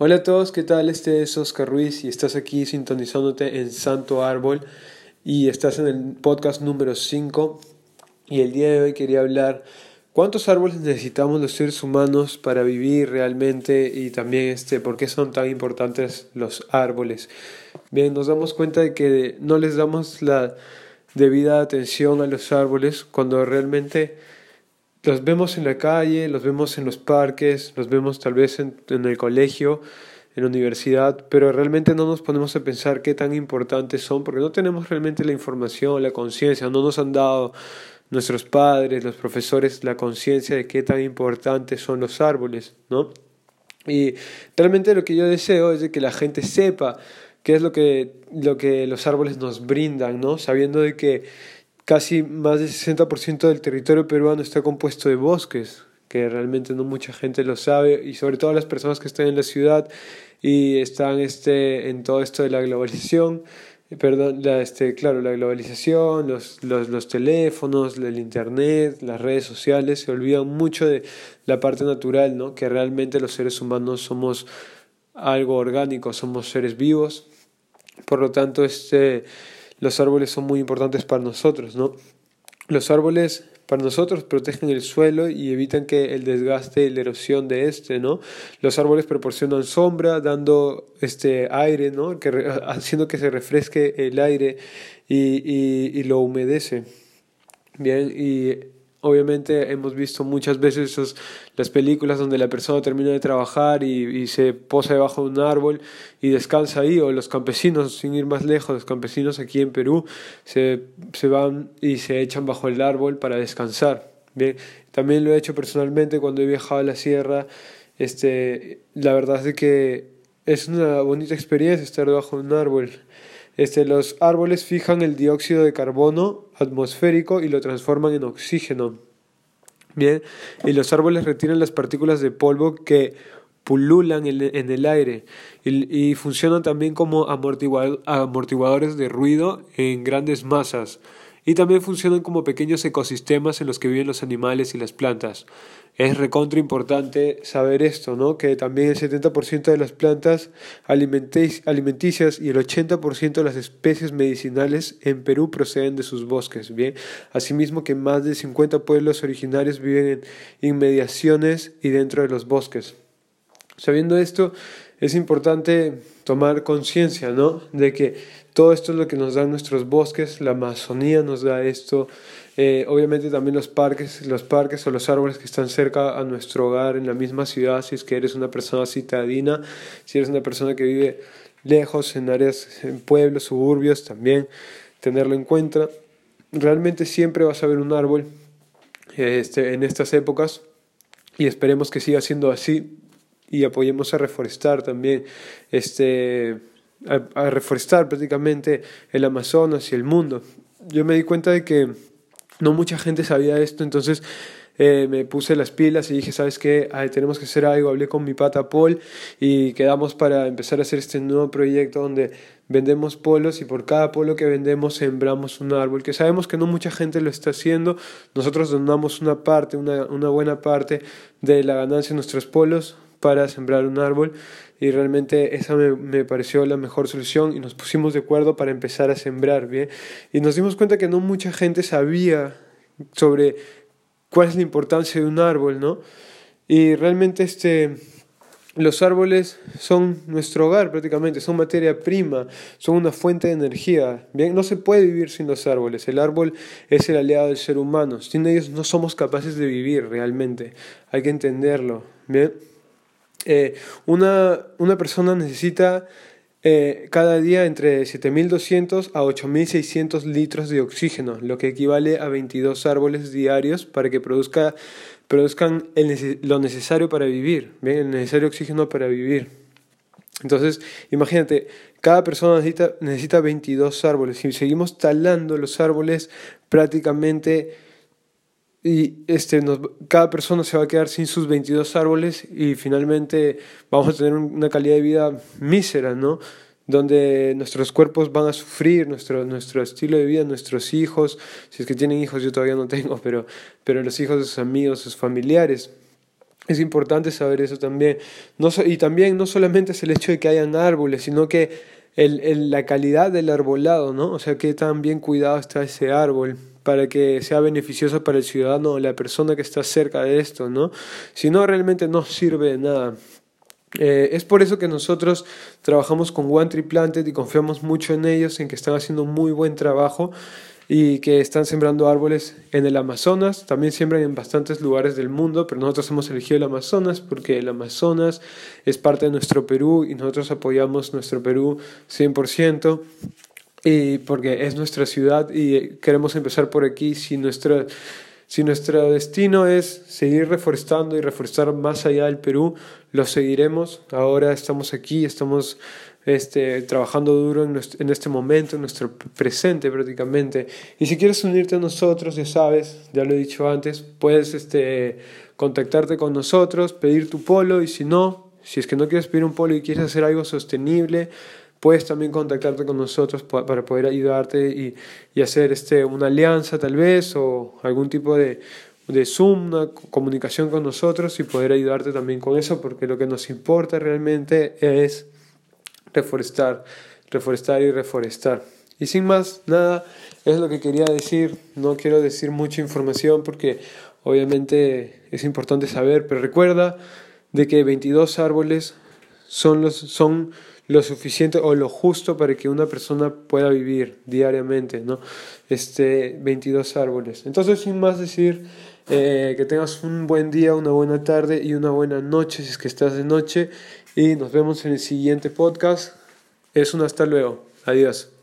Hola a todos, ¿qué tal? Este es Oscar Ruiz y estás aquí sintonizándote en Santo Árbol y estás en el podcast número 5 y el día de hoy quería hablar cuántos árboles necesitamos los seres humanos para vivir realmente y también este por qué son tan importantes los árboles. Bien, nos damos cuenta de que no les damos la debida atención a los árboles cuando realmente los vemos en la calle, los vemos en los parques, los vemos tal vez en, el colegio, en la universidad, pero realmente no nos ponemos a pensar qué tan importantes son, porque no tenemos realmente la información, la conciencia, no nos han dado nuestros padres, los profesores, la conciencia de qué tan importantes son los árboles, ¿no? Y realmente lo que yo deseo es que la gente sepa qué es lo que, lo que los árboles nos brindan, ¿no? Sabiendo de que casi más del 60% del territorio peruano está compuesto de bosques, que realmente no mucha gente lo sabe, y sobre todo las personas que están en la ciudad y están este, en todo esto de la globalización, perdón, la, este, claro, la globalización, los, los, los teléfonos, el internet, las redes sociales, se olvidan mucho de la parte natural, ¿no? que realmente los seres humanos somos algo orgánico, somos seres vivos, por lo tanto, este los árboles son muy importantes para nosotros, ¿no? Los árboles para nosotros protegen el suelo y evitan que el desgaste y la erosión de este, ¿no? Los árboles proporcionan sombra, dando este aire, ¿no? Que, haciendo que se refresque el aire y, y, y lo humedece. Bien, y Obviamente hemos visto muchas veces esos, las películas donde la persona termina de trabajar y, se posa debajo de un árbol y descansa ahí, o los campesinos, sin ir más lejos, los campesinos aquí en Perú se, se van y se echan bajo el árbol para descansar. Bien, también lo he hecho personalmente cuando he viajado a la sierra. Este, la verdad es que es una bonita experiencia estar debajo de un árbol. Este, los árboles fijan el dióxido de carbono atmosférico y lo transforman en oxígeno. Bien, y los árboles retiran las partículas de polvo que pululan en el aire y, y funcionan también como amortiguadores de ruido en grandes masas y también funcionan como pequeños ecosistemas en los que viven los animales y las plantas. Es recontra importante saber esto, ¿no? Que también el 70% de las plantas alimenticias y el 80% de las especies medicinales en Perú proceden de sus bosques, ¿bien? Asimismo que más de 50 pueblos originarios viven en inmediaciones y dentro de los bosques. Sabiendo esto, es importante tomar conciencia, ¿no? De que todo esto es lo que nos dan nuestros bosques, la Amazonía nos da esto, eh, obviamente también los parques, los parques o los árboles que están cerca a nuestro hogar en la misma ciudad, si es que eres una persona citadina, si eres una persona que vive lejos en áreas, en pueblos, suburbios, también tenerlo en cuenta. Realmente siempre vas a ver un árbol este, en estas épocas y esperemos que siga siendo así y apoyemos a reforestar también este a, reforestar prácticamente el Amazonas y el mundo. Yo me di cuenta de que no mucha gente sabía esto, entonces eh, me puse las pilas y dije, ¿sabes qué? tenemos que hacer algo. Hablé con mi pata Paul y quedamos para empezar a hacer este nuevo proyecto donde vendemos polos y por cada polo que vendemos sembramos un árbol, que sabemos que no mucha gente lo está haciendo. Nosotros donamos una parte, una buena parte de la ganancia de nuestros polos para sembrar un árbol y realmente esa me, pareció la mejor solución y nos pusimos de acuerdo para empezar a sembrar, ¿bien? Y nos dimos cuenta que no mucha gente sabía sobre cuál es la importancia de un árbol, ¿no? Y realmente este, los árboles son nuestro hogar prácticamente, son materia prima, son una fuente de energía, ¿bien? No se puede vivir sin los árboles, el árbol es el aliado del ser humano, sin ellos no somos capaces de vivir realmente, hay que entenderlo, ¿bien? Eh, una, una, persona necesita eh, cada día entre 7.200 a 8.600 litros de oxígeno, lo que equivale a 22 árboles diarios para que produzca, produzcan lo necesario para vivir, ¿bien? el necesario oxígeno para vivir. Entonces, imagínate, cada persona necesita, necesita 22 árboles. Si seguimos talando los árboles, prácticamente y este, cada persona se va a quedar sin sus 22 árboles y finalmente vamos a tener una calidad de vida mísera, ¿no? Donde nuestros cuerpos van a sufrir, nuestro, nuestro estilo de vida, nuestros hijos, si es que tienen hijos, yo todavía no tengo, pero, pero los hijos de sus amigos, sus familiares. Es importante saber eso también. No, y también no solamente es el hecho de que hayan árboles, sino que el, la calidad del arbolado, ¿no? O sea, qué tan bien cuidado está ese árbol para que sea beneficioso para el ciudadano o la persona que está cerca de esto, ¿no? Si no, realmente no sirve de nada. Eh, es por eso que nosotros trabajamos con One Tree Planted y confiamos mucho en ellos, en que están haciendo muy buen trabajo y que están sembrando árboles en el Amazonas. También siembran en bastantes lugares del mundo, pero nosotros hemos elegido el Amazonas porque el Amazonas es parte de nuestro Perú y nosotros apoyamos nuestro Perú 100%. Y porque es nuestra ciudad y queremos empezar por aquí si nuestro, si nuestro destino es seguir reforestando y reforestar más allá del Perú, lo seguiremos. Ahora estamos aquí, estamos este, trabajando duro en, en, este momento, en nuestro presente prácticamente. Y si quieres unirte a nosotros, ya sabes, ya lo he dicho antes, puedes este, contactarte con nosotros, pedir tu polo y si no, si es que no quieres pedir un polo y quieres hacer algo sostenible, puedes también contactarte con nosotros para poder ayudarte y, y hacer este, una alianza tal vez o algún tipo de de Zoom, una comunicación con nosotros y poder ayudarte también con eso, porque lo que nos importa realmente es reforestar, reforestar y reforestar. Y sin más, nada, es lo que quería decir. No quiero decir mucha información porque obviamente es importante saber, pero recuerda de que 22 árboles son, los, son lo suficiente o lo justo para que una persona pueda vivir diariamente, ¿no? Este, 22 árboles. Entonces, sin más decir, eh, que tengas un buen día, una buena tarde y una buena noche si es que estás de noche. Y nos vemos en el siguiente podcast. Es un hasta luego. Adiós.